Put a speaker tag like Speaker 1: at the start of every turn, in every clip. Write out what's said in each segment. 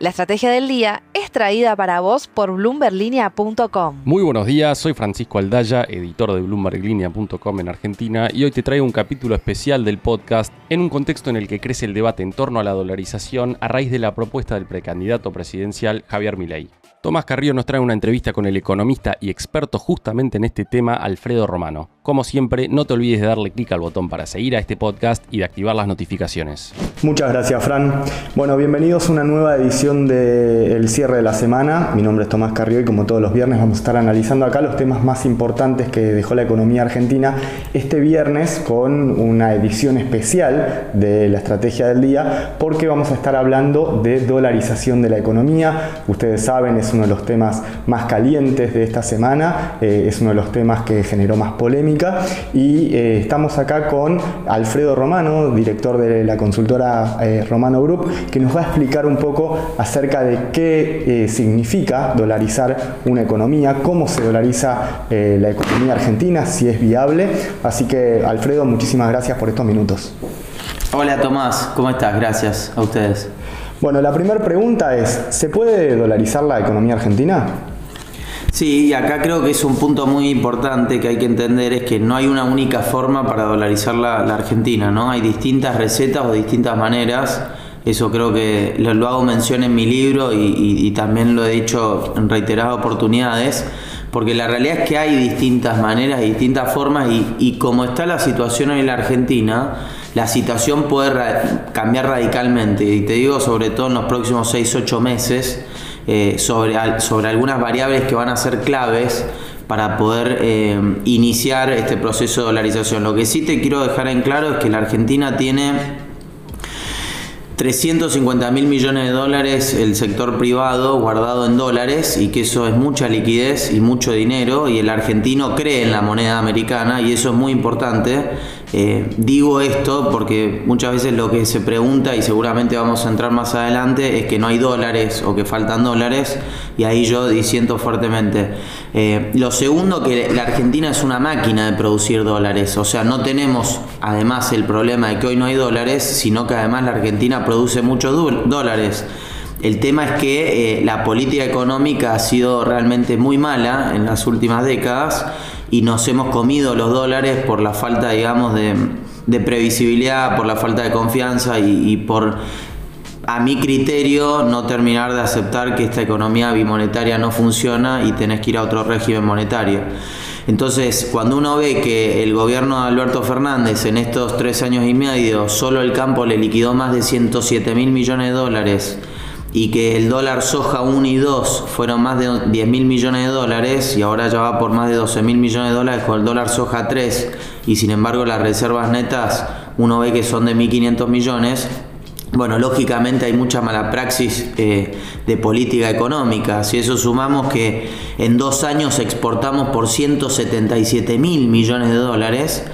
Speaker 1: La estrategia del día es traída para vos por bloomberlinia.com.
Speaker 2: Muy buenos días, soy Francisco Aldaya, editor de bloomberlinia.com en Argentina y hoy te traigo un capítulo especial del podcast en un contexto en el que crece el debate en torno a la dolarización a raíz de la propuesta del precandidato presidencial Javier Milei. Tomás Carrillo nos trae una entrevista con el economista y experto justamente en este tema, Alfredo Romano. Como siempre, no te olvides de darle clic al botón para seguir a este podcast y de activar las notificaciones.
Speaker 3: Muchas gracias, Fran. Bueno, bienvenidos a una nueva edición del cierre de la semana. Mi nombre es Tomás Carrillo y como todos los viernes vamos a estar analizando acá los temas más importantes que dejó la economía argentina este viernes con una edición especial de la estrategia del día porque vamos a estar hablando de dolarización de la economía. Ustedes saben, es uno de los temas más calientes de esta semana, eh, es uno de los temas que generó más polémica y eh, estamos acá con Alfredo Romano, director de la consultora eh, Romano Group, que nos va a explicar un poco acerca de qué significa dolarizar una economía, cómo se dolariza la economía argentina, si es viable. Así que Alfredo, muchísimas gracias por estos minutos.
Speaker 4: Hola Tomás, ¿cómo estás? Gracias a ustedes.
Speaker 3: Bueno, la primera pregunta es, ¿se puede dolarizar la economía argentina?
Speaker 4: Sí, y acá creo que es un punto muy importante que hay que entender, es que no hay una única forma para dolarizar la, Argentina, ¿no? Hay distintas recetas o distintas maneras. Eso creo que lo, hago mención en mi libro y, también lo he dicho en reiteradas oportunidades, porque la realidad es que hay distintas maneras distintas formas y, como está la situación en la Argentina, la situación puede cambiar radicalmente. Y te digo, sobre todo en los próximos 6-8 meses, eh, sobre, sobre algunas variables que van a ser claves para poder eh, iniciar este proceso de dolarización. Lo que sí te quiero dejar en claro es que la Argentina tiene 350 mil millones de dólares el sector privado guardado en dólares y que eso es mucha liquidez y mucho dinero y el argentino cree en la moneda americana y eso es muy importante eh, digo esto porque muchas veces lo que se pregunta, y seguramente vamos a entrar más adelante, es que no hay dólares o que faltan dólares, y ahí yo disiento fuertemente. Eh, lo segundo, que la Argentina es una máquina de producir dólares, o sea, no tenemos además el problema de que hoy no hay dólares, sino que además la Argentina produce muchos dólares. El tema es que eh, la política económica ha sido realmente muy mala en las últimas décadas y nos hemos comido los dólares por la falta, digamos, de, previsibilidad, por la falta de confianza y, por, a mi criterio, no terminar de aceptar que esta economía bimonetaria no funciona y tenés que ir a otro régimen monetario. Entonces, cuando uno ve que el gobierno de Alberto Fernández en estos tres años y medio, solo el campo le liquidó más de 107 mil millones de dólares, y que el dólar soja 1 y 2 fueron más de 10 mil millones de dólares y ahora ya va por más de 12 mil millones de dólares con el dólar soja 3 y sin embargo las reservas netas uno ve que son de 1.500 millones, bueno, lógicamente hay mucha mala praxis eh, de política económica. Si eso sumamos que en dos años exportamos por 177 mil millones de dólares,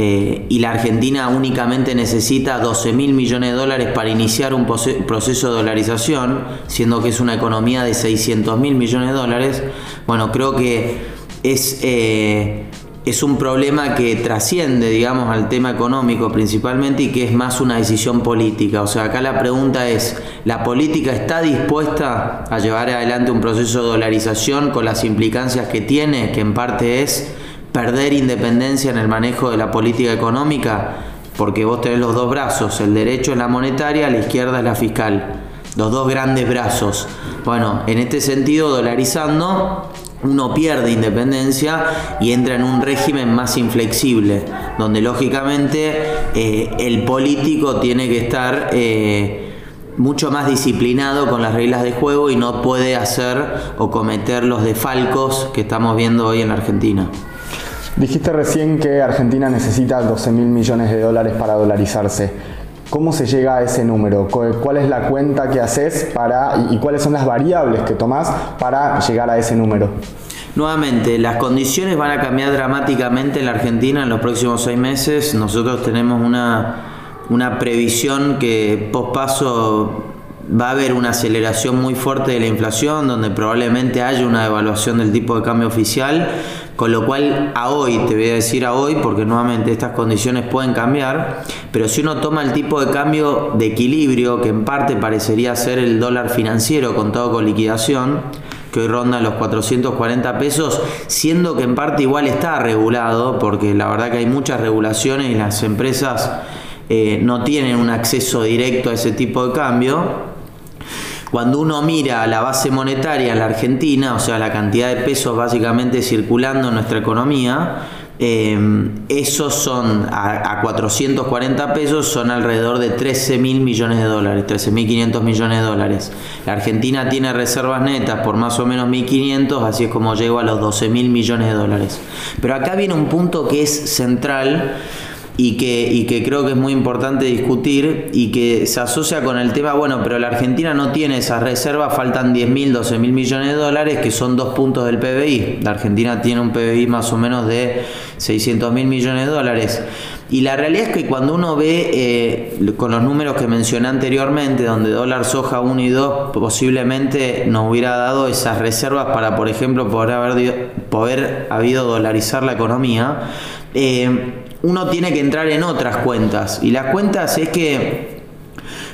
Speaker 4: eh, y la Argentina únicamente necesita 12 mil millones de dólares para iniciar un proceso de dolarización, siendo que es una economía de 600 mil millones de dólares, bueno, creo que es, eh, es un problema que trasciende, digamos, al tema económico principalmente y que es más una decisión política. O sea, acá la pregunta es, ¿la política está dispuesta a llevar adelante un proceso de dolarización con las implicancias que tiene, que en parte es perder independencia en el manejo de la política económica, porque vos tenés los dos brazos, el derecho es la monetaria, la izquierda es la fiscal, los dos grandes brazos. Bueno, en este sentido, dolarizando, uno pierde independencia y entra en un régimen más inflexible, donde lógicamente eh, el político tiene que estar eh, mucho más disciplinado con las reglas de juego y no puede hacer o cometer los defalcos que estamos viendo hoy en la Argentina.
Speaker 3: Dijiste recién que Argentina necesita 12 mil millones de dólares para dolarizarse. ¿Cómo se llega a ese número? ¿Cuál es la cuenta que haces para, y cuáles son las variables que tomás para llegar a ese número?
Speaker 4: Nuevamente, las condiciones van a cambiar dramáticamente en la Argentina en los próximos seis meses. Nosotros tenemos una, una previsión que pospaso va a haber una aceleración muy fuerte de la inflación, donde probablemente haya una devaluación del tipo de cambio oficial, con lo cual a hoy, te voy a decir a hoy, porque nuevamente estas condiciones pueden cambiar, pero si uno toma el tipo de cambio de equilibrio, que en parte parecería ser el dólar financiero contado con liquidación, que hoy ronda los 440 pesos, siendo que en parte igual está regulado, porque la verdad que hay muchas regulaciones y las empresas eh, no tienen un acceso directo a ese tipo de cambio. Cuando uno mira la base monetaria en la Argentina, o sea, la cantidad de pesos básicamente circulando en nuestra economía, eh, esos son a, 440 pesos, son alrededor de 13 mil millones de dólares, 13 mil 500 millones de dólares. La Argentina tiene reservas netas por más o menos 1.500, así es como llego a los 12 mil millones de dólares. Pero acá viene un punto que es central y que, y que creo que es muy importante discutir y que se asocia con el tema, bueno, pero la Argentina no tiene esas reservas, faltan 10 mil, 12 mil millones de dólares, que son dos puntos del PBI. La Argentina tiene un PBI más o menos de 600 mil millones de dólares. Y la realidad es que cuando uno ve eh, con los números que mencioné anteriormente, donde dólar soja 1 y 2 posiblemente nos hubiera dado esas reservas para, por ejemplo, poder haber poder habido dolarizar la economía, eh, uno tiene que entrar en otras cuentas. Y las cuentas es que,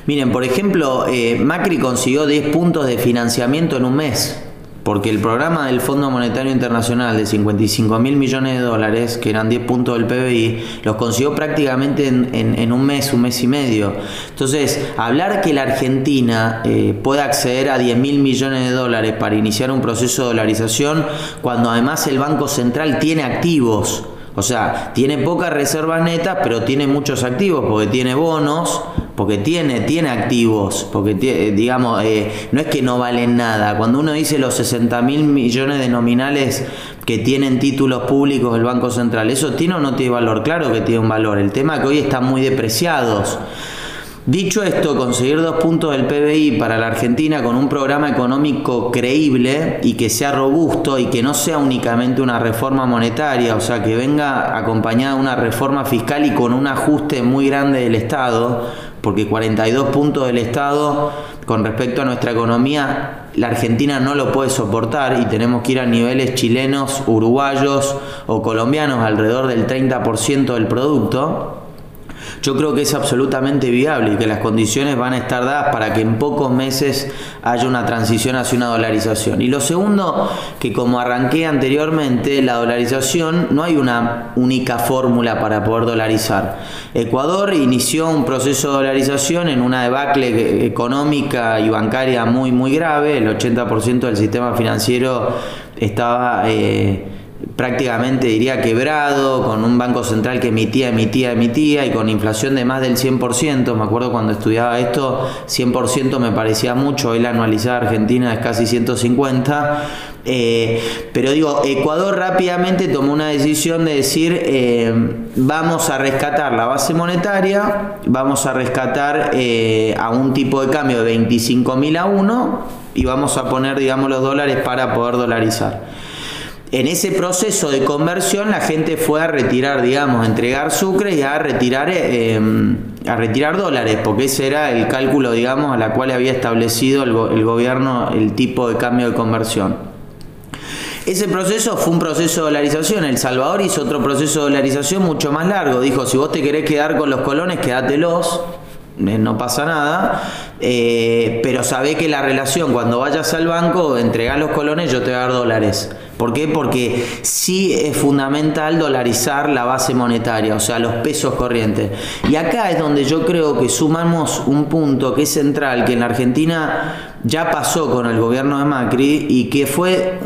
Speaker 4: miren, por ejemplo, eh, Macri consiguió 10 puntos de financiamiento en un mes. Porque el programa del Fondo Monetario Internacional de 55 mil millones de dólares, que eran 10 puntos del PBI, los consiguió prácticamente en, un mes, un mes y medio. Entonces, hablar que la Argentina eh, puede acceder a 10 mil millones de dólares para iniciar un proceso de dolarización, cuando además el Banco Central tiene activos o sea, tiene pocas reservas netas, pero tiene muchos activos, porque tiene bonos, porque tiene, tiene activos, porque eh, digamos, eh, no es que no valen nada. Cuando uno dice los 60 mil millones de nominales que tienen títulos públicos del Banco Central, ¿eso tiene o no tiene valor? Claro que tiene un valor. El tema es que hoy están muy depreciados. Dicho esto, conseguir dos puntos del PBI para la Argentina con un programa económico creíble y que sea robusto y que no sea únicamente una reforma monetaria, o sea, que venga acompañada de una reforma fiscal y con un ajuste muy grande del Estado, porque 42 puntos del Estado con respecto a nuestra economía, la Argentina no lo puede soportar y tenemos que ir a niveles chilenos, uruguayos o colombianos alrededor del 30% del producto yo creo que es absolutamente viable y que las condiciones van a estar dadas para que en pocos meses haya una transición hacia una dolarización. Y lo segundo, que como arranqué anteriormente, la dolarización no hay una única fórmula para poder dolarizar. Ecuador inició un proceso de dolarización en una debacle económica y bancaria muy muy grave, el 80% del sistema financiero estaba... Eh, prácticamente diría quebrado, con un banco central que emitía, emitía, emitía y con inflación de más del 100%. Me acuerdo cuando estudiaba esto, 100% me parecía mucho, hoy la anualizada argentina es casi 150. Eh, pero digo, Ecuador rápidamente tomó una decisión de decir, eh, vamos a rescatar la base monetaria, vamos a rescatar eh, a un tipo de cambio de 25 mil a 1 y vamos a poner, digamos, los dólares para poder dolarizar. En ese proceso de conversión la gente fue a retirar, digamos, a entregar sucre y a retirar, eh, em, a retirar dólares, porque ese era el cálculo, digamos, a la cual había establecido el, gobierno el tipo de cambio de conversión. Ese proceso fue un proceso de dolarización. El Salvador hizo otro proceso de dolarización mucho más largo. Dijo, si vos te querés quedar con los colones, quédatelos eh, no pasa nada, eh, pero sabe que la relación cuando vayas al banco, entregar los colones, yo te voy a dar dólares. ¿Por qué? Porque sí es fundamental dolarizar la base monetaria, o sea, los pesos corrientes. Y acá es donde yo creo que sumamos un punto que es central, que en la Argentina ya pasó con el gobierno de Macri y que fue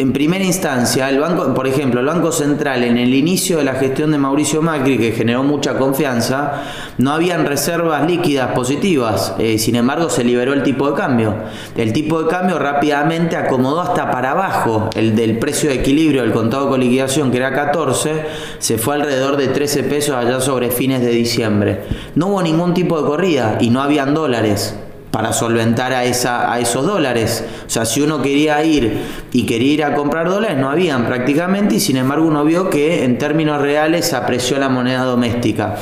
Speaker 4: en primera instancia, el banco, por ejemplo, el Banco Central en el inicio de la gestión de Mauricio Macri, que generó mucha confianza, no habían reservas líquidas positivas. Eh, sin embargo, se liberó el tipo de cambio. El tipo de cambio rápidamente acomodó hasta para abajo. El del precio de equilibrio del contado con liquidación, que era 14, se fue alrededor de 13 pesos allá sobre fines de diciembre. No hubo ningún tipo de corrida y no habían dólares para solventar a, esa, a esos dólares. O sea, si uno quería ir y quería ir a comprar dólares, no habían prácticamente y sin embargo uno vio que en términos reales apreció la moneda doméstica.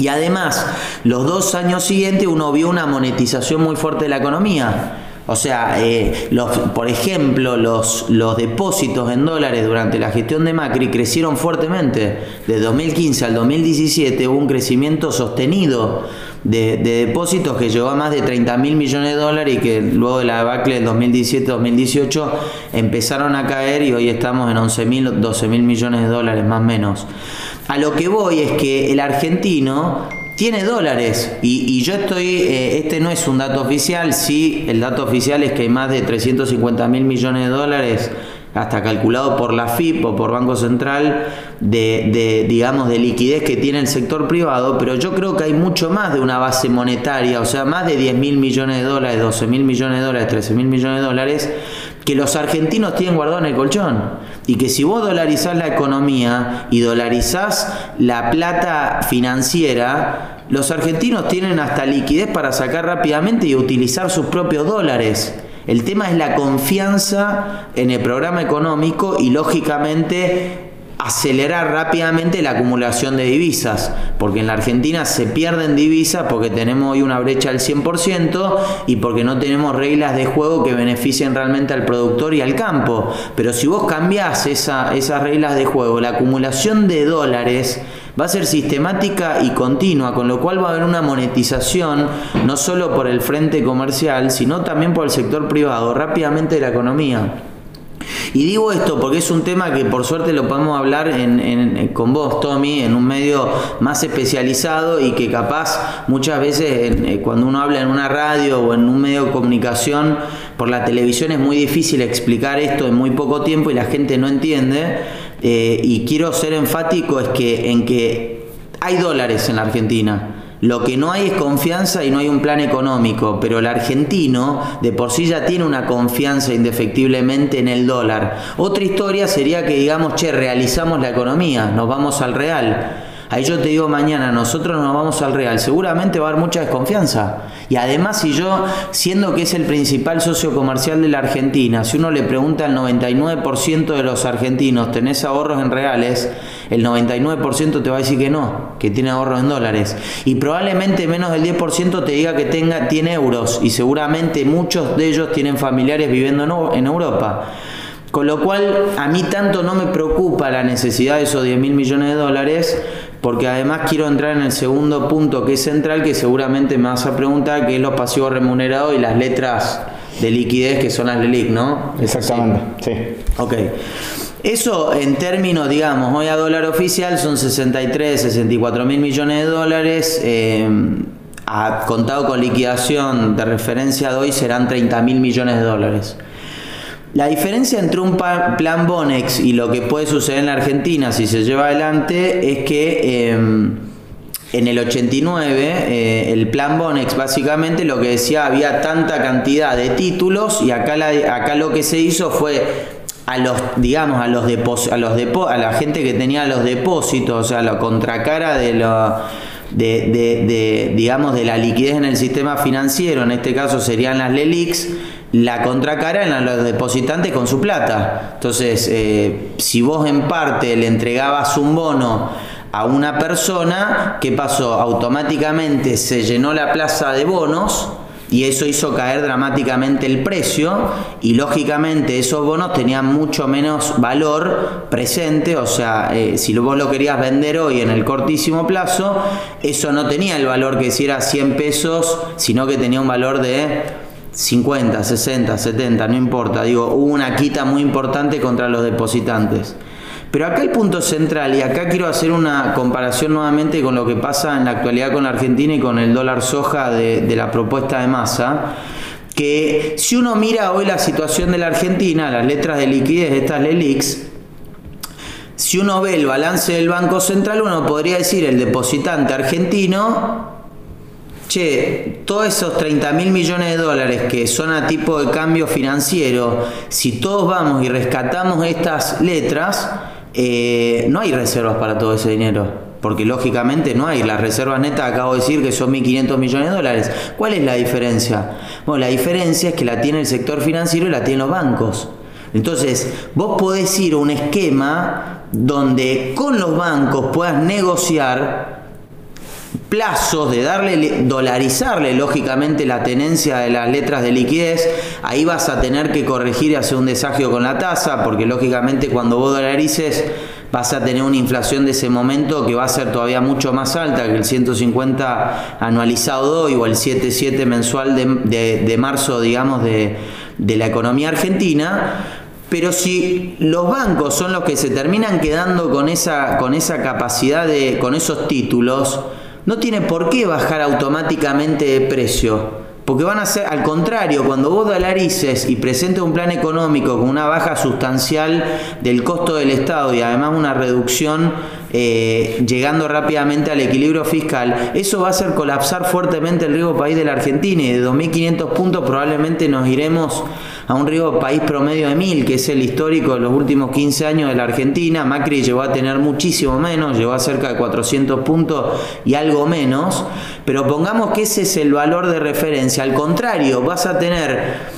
Speaker 4: Y además, los dos años siguientes uno vio una monetización muy fuerte de la economía. O sea, eh, los, por ejemplo, los, los depósitos en dólares durante la gestión de Macri crecieron fuertemente. De 2015 al 2017 hubo un crecimiento sostenido de, depósitos que llegó a más de 30 mil millones de dólares y que luego de la debacle del 2017-2018 empezaron a caer y hoy estamos en 11 mil, 12 mil millones de dólares más o menos. A lo que voy es que el argentino tiene dólares y, yo estoy, eh, este no es un dato oficial, sí, el dato oficial es que hay más de 350 mil millones de dólares, hasta calculado por la FIP o por Banco Central, de, digamos, de liquidez que tiene el sector privado, pero yo creo que hay mucho más de una base monetaria, o sea, más de 10 mil millones de dólares, 12 mil millones de dólares, 13 mil millones de dólares, que los argentinos tienen guardado en el colchón. Y que si vos dolarizás la economía y dolarizás la plata financiera, los argentinos tienen hasta liquidez para sacar rápidamente y utilizar sus propios dólares. El tema es la confianza en el programa económico y lógicamente acelerar rápidamente la acumulación de divisas, porque en la Argentina se pierden divisas porque tenemos hoy una brecha del 100% y porque no tenemos reglas de juego que beneficien realmente al productor y al campo. Pero si vos cambiás esa, esas reglas de juego, la acumulación de dólares va a ser sistemática y continua, con lo cual va a haber una monetización no solo por el frente comercial, sino también por el sector privado, rápidamente de la economía. Y digo esto porque es un tema que por suerte lo podemos hablar con vos, Tommy, en un medio más especializado y que capaz muchas veces eh, cuando uno habla en una radio o en un medio de comunicación por la televisión es muy difícil explicar esto en muy poco tiempo y la gente no entiende. Eh, y quiero ser enfático es que en que hay dólares en la Argentina lo que no hay es confianza y no hay un plan económico, pero el argentino de por sí ya tiene una confianza indefectiblemente en el dólar. Otra historia sería que digamos, che, realizamos la economía, nos vamos al real. Ahí yo te digo mañana, nosotros nos vamos al Real, seguramente va a haber mucha desconfianza. Y además, si yo, siendo que es el principal socio comercial de la Argentina, si uno le pregunta al 99% de los argentinos, ¿tenés ahorros en reales? El 99% te va a decir que no, que tiene ahorros en dólares. Y probablemente menos del 10% te diga que tenga, tiene euros. Y seguramente muchos de ellos tienen familiares viviendo en Europa. Con lo cual, a mí tanto no me preocupa la necesidad de esos 10 mil millones de dólares, porque además quiero entrar en el segundo punto que es central, que seguramente me vas a preguntar, que es los pasivos remunerados y las letras de liquidez que son las LELIC, ¿no?
Speaker 3: Exactamente, sí.
Speaker 4: Ok. Eso en términos, digamos, hoy a dólar oficial son 63, 64 mil millones de dólares. Eh, a, contado con liquidación de referencia de hoy serán 30 mil millones de dólares. La diferencia entre un plan Bonex y lo que puede suceder en la Argentina si se lleva adelante es que em, en el 89 eh, el plan Bonex básicamente lo que decía había tanta cantidad de títulos y acá, acá lo que se hizo fue a los digamos a los a los a la gente que tenía los depósitos, o sea, la contracara de lo de, de, digamos de la liquidez en el sistema financiero, en este caso serían las LELIX la contracara en los depositantes con su plata. Entonces, eh, si vos en parte le entregabas un bono a una persona, ¿qué pasó? Automáticamente se llenó la plaza de bonos y eso hizo caer dramáticamente el precio y lógicamente esos bonos tenían mucho menos valor presente, o sea, eh, si vos lo querías vender hoy en el cortísimo plazo, eso no tenía el valor que si era 100 pesos, sino que tenía un valor de 50, 60, 70, no importa, digo, hubo una quita muy importante contra los depositantes. Pero acá el punto central, y acá quiero hacer una comparación nuevamente con lo que pasa en la actualidad con la Argentina y con el dólar soja de, de la propuesta de masa, que si uno mira hoy la situación de la Argentina, las letras de liquidez de estas LELIX, si uno ve el balance del Banco Central, uno podría decir el depositante argentino che, todos esos 30 mil millones de dólares que son a tipo de cambio financiero, si todos vamos y rescatamos estas letras, eh, no hay reservas para todo ese dinero. Porque lógicamente no hay. Las reservas netas acabo de decir que son 1.500 millones de dólares. ¿Cuál es la diferencia? Bueno, la diferencia es que la tiene el sector financiero y la tienen los bancos. Entonces, vos podés ir a un esquema donde con los bancos puedas negociar plazos, de darle, dolarizarle lógicamente la tenencia de las letras de liquidez, ahí vas a tener que corregir y hacer un desagio con la tasa, porque lógicamente cuando vos dolarices vas a tener una inflación de ese momento que va a ser todavía mucho más alta que el 150 anualizado hoy o el 77 mensual de, marzo, digamos, de, de la economía argentina. Pero si los bancos son los que se terminan quedando con esa, con esa capacidad de, con esos títulos, no tiene por qué bajar automáticamente de precio. Porque van a ser, al contrario, cuando vos dolarices y presentes un plan económico con una baja sustancial del costo del Estado y además una reducción eh, llegando rápidamente al equilibrio fiscal, eso va a hacer colapsar fuertemente el riesgo país de la Argentina y de 2.500 puntos probablemente nos iremos a un riesgo país promedio de 1.000, que es el histórico de los últimos 15 años de la Argentina. Macri llegó a tener muchísimo menos, llegó a cerca de 400 puntos y algo menos, pero pongamos que ese es el valor de referencia. Al contrario, vas a tener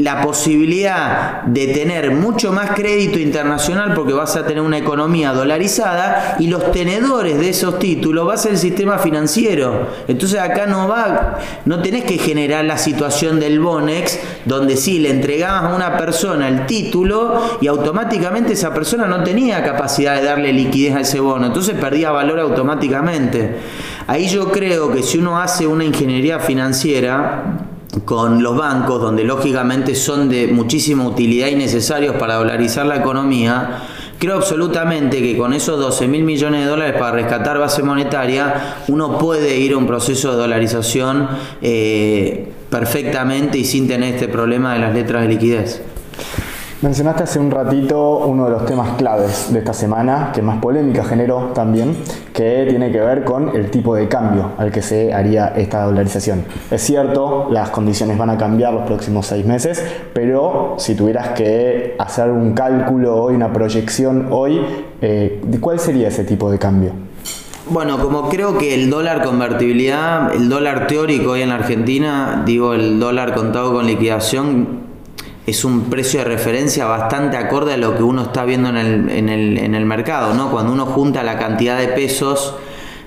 Speaker 4: la posibilidad de tener mucho más crédito internacional porque vas a tener una economía dolarizada y los tenedores de esos títulos va a ser el sistema financiero. Entonces acá no va, no tenés que generar la situación del Bonex donde sí le entregabas a una persona el título y automáticamente esa persona no tenía capacidad de darle liquidez a ese bono, entonces perdía valor automáticamente. Ahí yo creo que si uno hace una ingeniería financiera, con los bancos, donde lógicamente son de muchísima utilidad y necesarios para dolarizar la economía, creo absolutamente que con esos 12 mil millones de dólares para rescatar base monetaria, uno puede ir a un proceso de dolarización eh, perfectamente y sin tener este problema de las letras de liquidez.
Speaker 3: Mencionaste hace un ratito uno de los temas claves de esta semana, que más polémica generó también, que tiene que ver con el tipo de cambio al que se haría esta dolarización. Es cierto, las condiciones van a cambiar los próximos seis meses, pero si tuvieras que hacer un cálculo hoy, una proyección hoy, eh, ¿cuál sería ese tipo de cambio?
Speaker 4: Bueno, como creo que el dólar convertibilidad, el dólar teórico hoy en Argentina, digo el dólar contado con liquidación, es un precio de referencia bastante acorde a lo que uno está viendo en el, en el, en el mercado, ¿no? Cuando uno junta la cantidad de pesos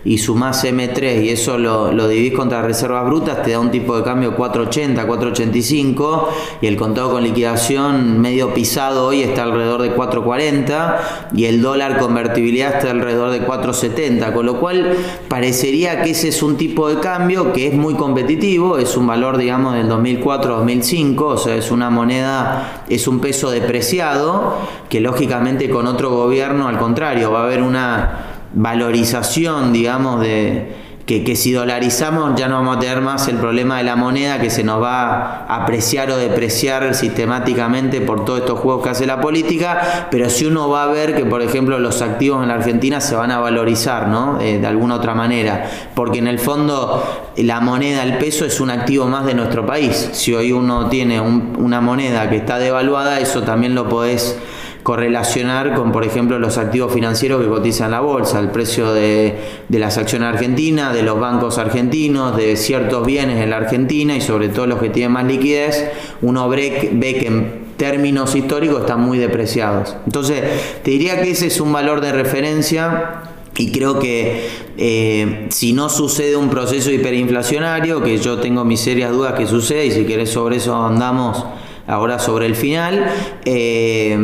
Speaker 4: y sumás M3 y eso lo, lo contra reservas brutas, te da un tipo de cambio 480, 485 y el contado con liquidación medio pisado hoy está alrededor de 440 y el dólar convertibilidad está alrededor de 470, con lo cual parecería que ese es un tipo de cambio que es muy competitivo, es un valor digamos del 2004-2005, o sea, es una moneda, es un peso depreciado que lógicamente con otro gobierno al contrario va a haber una valorización, digamos, de que, si dolarizamos ya no vamos a tener más el problema de la moneda que se nos va a apreciar o depreciar sistemáticamente por todos estos juegos que hace la política, pero si uno va a ver que, por ejemplo, los activos en la Argentina se van a valorizar, ¿no? Eh, de alguna otra manera, porque en el fondo la moneda, el peso es un activo más de nuestro país. Si hoy uno tiene una moneda que está devaluada, eso también lo podés correlacionar con, por ejemplo, los activos financieros que cotizan la bolsa, el precio de, las acciones argentinas, de los bancos argentinos, de ciertos bienes en la Argentina y sobre todo los que tienen más liquidez, uno ve que en términos históricos están muy depreciados. Entonces, te diría que ese es un valor de referencia y creo que eh, si no sucede un proceso hiperinflacionario, que yo tengo mis serias dudas que sucede, y si querés sobre eso andamos ahora sobre el final. Eh,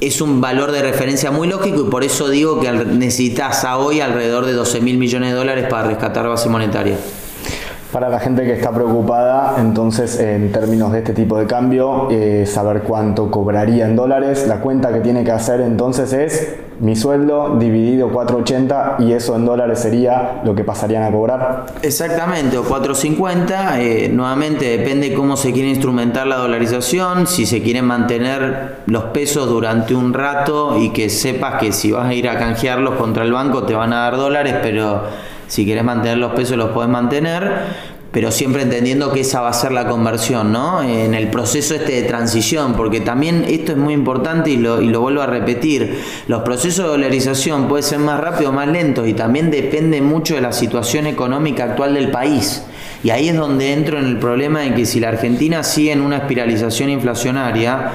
Speaker 4: es un valor de referencia muy lógico y por eso digo que necesitas a hoy alrededor de 12 mil millones de dólares para rescatar base monetaria.
Speaker 3: Para la gente que está preocupada, entonces en términos de este tipo de cambio, eh, saber cuánto cobraría en dólares, la cuenta que tiene que hacer entonces es mi sueldo dividido 480 y eso en dólares sería lo que pasarían a cobrar.
Speaker 4: Exactamente, o 450, eh, nuevamente depende cómo se quiere instrumentar la dolarización, si se quieren mantener los pesos durante un rato y que sepas que si vas a ir a canjearlos contra el banco te van a dar dólares, pero si quieres mantener los pesos los puedes mantener, pero siempre entendiendo que esa va a ser la conversión, ¿no? En el proceso este de transición, porque también esto es muy importante y lo, y lo vuelvo a repetir, los procesos de dolarización pueden ser más rápidos o más lentos y también depende mucho de la situación económica actual del país. Y ahí es donde entro en el problema de que si la Argentina sigue en una espiralización inflacionaria,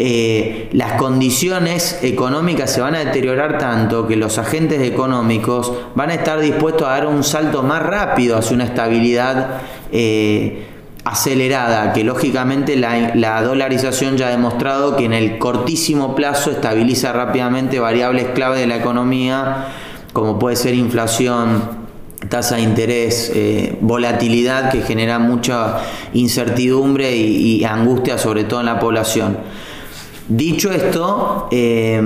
Speaker 4: eh, las condiciones económicas se van a deteriorar tanto que los agentes económicos van a estar dispuestos a dar un salto más rápido hacia una estabilidad eh, acelerada, que lógicamente la, la, dolarización ya ha demostrado que en el cortísimo plazo estabiliza rápidamente variables clave de la economía, como puede ser inflación, tasa de interés, eh, volatilidad que genera mucha incertidumbre y, angustia sobre todo en la población. Dicho esto, eh,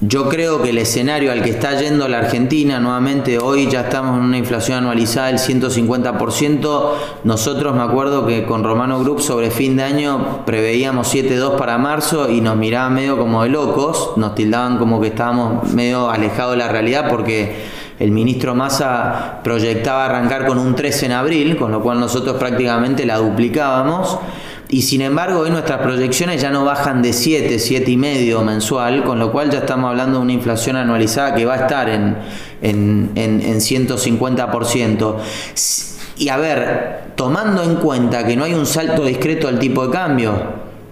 Speaker 4: yo creo que el escenario al que está yendo la Argentina, nuevamente hoy ya estamos en una inflación anualizada del 150%, nosotros me acuerdo que con Romano Group sobre fin de año preveíamos 7.2 para marzo y nos miraban medio como de locos, nos tildaban como que estábamos medio alejados de la realidad porque el ministro Massa proyectaba arrancar con un 13 en abril, con lo cual nosotros prácticamente la duplicábamos. Y sin embargo, hoy nuestras proyecciones ya no bajan de 7, 7 y medio mensual, con lo cual ya estamos hablando de una inflación anualizada que va a estar en, en, en, en 150%. Y a ver, tomando en cuenta que no hay un salto discreto al tipo de cambio,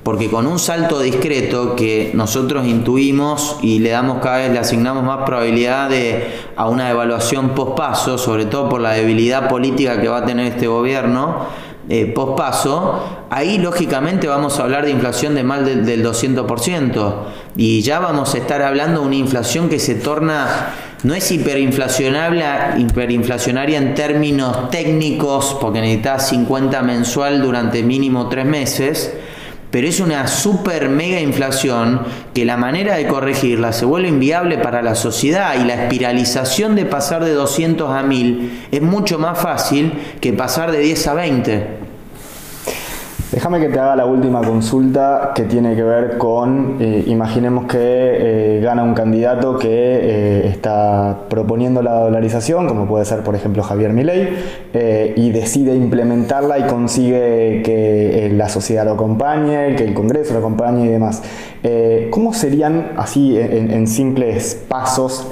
Speaker 4: porque con un salto discreto que nosotros intuimos y le damos cada vez, le asignamos más probabilidad de, a una evaluación post-paso, sobre todo por la debilidad política que va a tener este gobierno, eh, post-paso, ahí lógicamente vamos a hablar de inflación de más del 200% y ya vamos a estar hablando de una inflación que se torna no es hiperinflacionaria, hiperinflacionaria en términos técnicos, porque necesita 50 mensual durante mínimo tres meses, pero es una super mega inflación que la manera de corregirla se vuelve inviable para la sociedad y la espiralización de pasar de 200 a 1000 es mucho más fácil que pasar de 10 a 20.
Speaker 3: Déjame que te haga la última consulta que tiene que ver con, eh, imaginemos que eh, gana un candidato que eh, está proponiendo la dolarización, como puede ser por ejemplo Javier Milei, y decide implementarla y consigue que la sociedad lo acompañe, que el Congreso lo acompañe y demás. ¿Cómo serían, así en, simples pasos,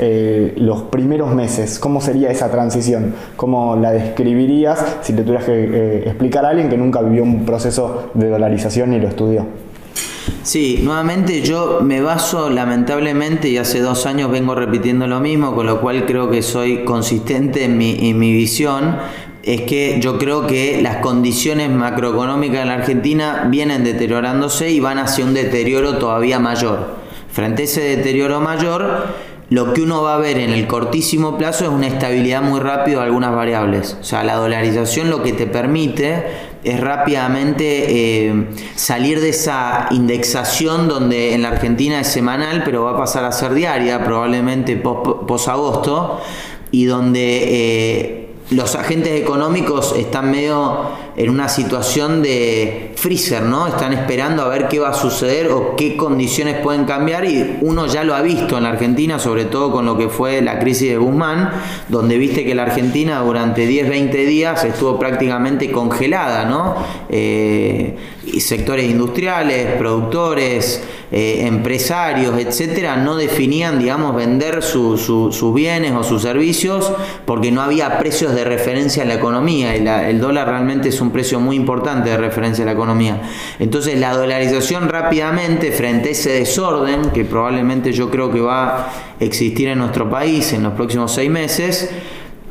Speaker 3: los primeros meses? ¿Cómo sería esa transición? ¿Cómo la describirías si te tuvieras que explicar a alguien que nunca vivió un proceso de dolarización y lo estudió.
Speaker 4: Sí, nuevamente yo me baso lamentablemente y hace dos años vengo repitiendo lo mismo, con lo cual creo que soy consistente en mi, en mi visión, es que yo creo que las condiciones macroeconómicas en la Argentina vienen deteriorándose y van hacia un deterioro todavía mayor. Frente a ese deterioro mayor, lo que uno va a ver en el cortísimo plazo es una estabilidad muy rápida de algunas variables. O sea, la dolarización lo que te permite es rápidamente eh, salir de esa indexación donde en la Argentina es semanal, pero va a pasar a ser diaria, probablemente post-agosto, y donde eh, los agentes económicos están medio en una situación de freezer, ¿no? Están esperando a ver qué va a suceder o qué condiciones pueden cambiar y uno ya lo ha visto en la Argentina, sobre todo con lo que fue la crisis de Guzmán, donde viste que la Argentina durante 10, 20 días estuvo prácticamente congelada, ¿no? Eh, y sectores industriales, productores, eh, empresarios, etcétera, no definían, digamos, vender sus bienes o sus servicios porque no había precios de referencia en la economía y el dólar realmente es un precio muy importante de referencia a la economía. Entonces la dolarización rápidamente frente a ese desorden que probablemente yo creo que va a existir en nuestro país en los próximos seis meses,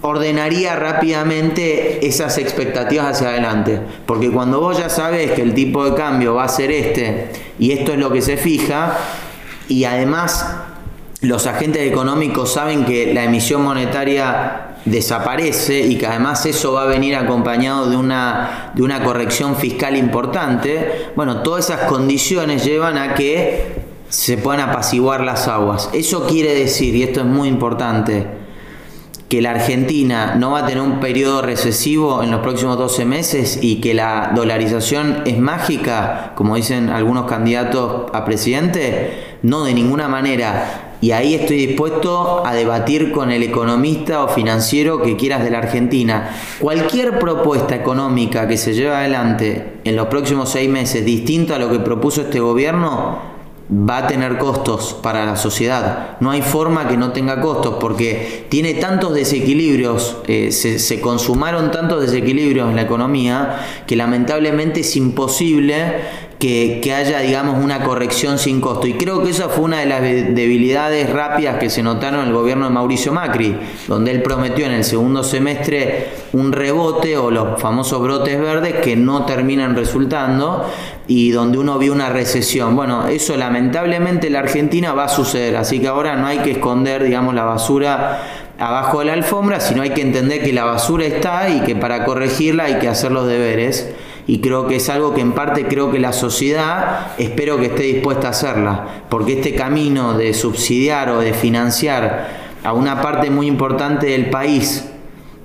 Speaker 4: ordenaría rápidamente esas expectativas hacia adelante. Porque cuando vos ya sabes que el tipo de cambio va a ser este y esto es lo que se fija, y además los agentes económicos saben que la emisión monetaria desaparece y que además eso va a venir acompañado de una, de una corrección fiscal importante, bueno, todas esas condiciones llevan a que se puedan apaciguar las aguas. Eso quiere decir, y esto es muy importante, que la Argentina no va a tener un periodo recesivo en los próximos 12 meses y que la dolarización es mágica, como dicen algunos candidatos a presidente, no de ninguna manera y ahí estoy dispuesto a debatir con el economista o financiero que quieras de la Argentina. Cualquier propuesta económica que se lleve adelante en los próximos seis meses distinto a lo que propuso este gobierno va a tener costos para la sociedad. No hay forma que no tenga costos porque tiene tantos desequilibrios, eh, se, se consumaron tantos desequilibrios en la economía que lamentablemente es imposible que, haya, digamos, una corrección sin costo. Y creo que esa fue una de las debilidades rápidas que se notaron en el gobierno de Mauricio Macri, donde él prometió en el segundo semestre un rebote o los famosos brotes verdes que no terminan resultando y donde uno vio una recesión. Bueno, eso lamentablemente en la Argentina va a suceder, así que ahora no hay que esconder, digamos, la basura abajo de la alfombra, sino hay que entender que la basura está y que para corregirla hay que hacer los deberes y creo que es algo que en parte creo que la sociedad espero que esté dispuesta a hacerla, porque este camino de subsidiar o de financiar a una parte muy importante del país,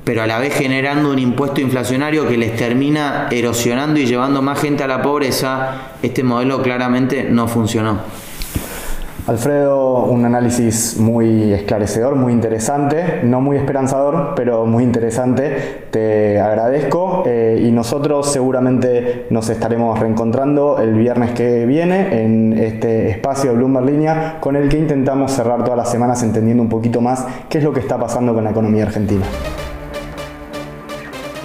Speaker 4: pero a la vez generando un impuesto inflacionario que les termina erosionando y llevando más gente a la pobreza, este modelo claramente no funcionó.
Speaker 3: Alfredo, un análisis muy esclarecedor, muy interesante, no muy esperanzador, pero muy interesante. Te agradezco eh, y nosotros seguramente nos estaremos reencontrando el viernes que viene en este espacio de Bloomberg Línea con el que intentamos cerrar todas las semanas entendiendo un poquito más qué es lo que está pasando con la economía argentina.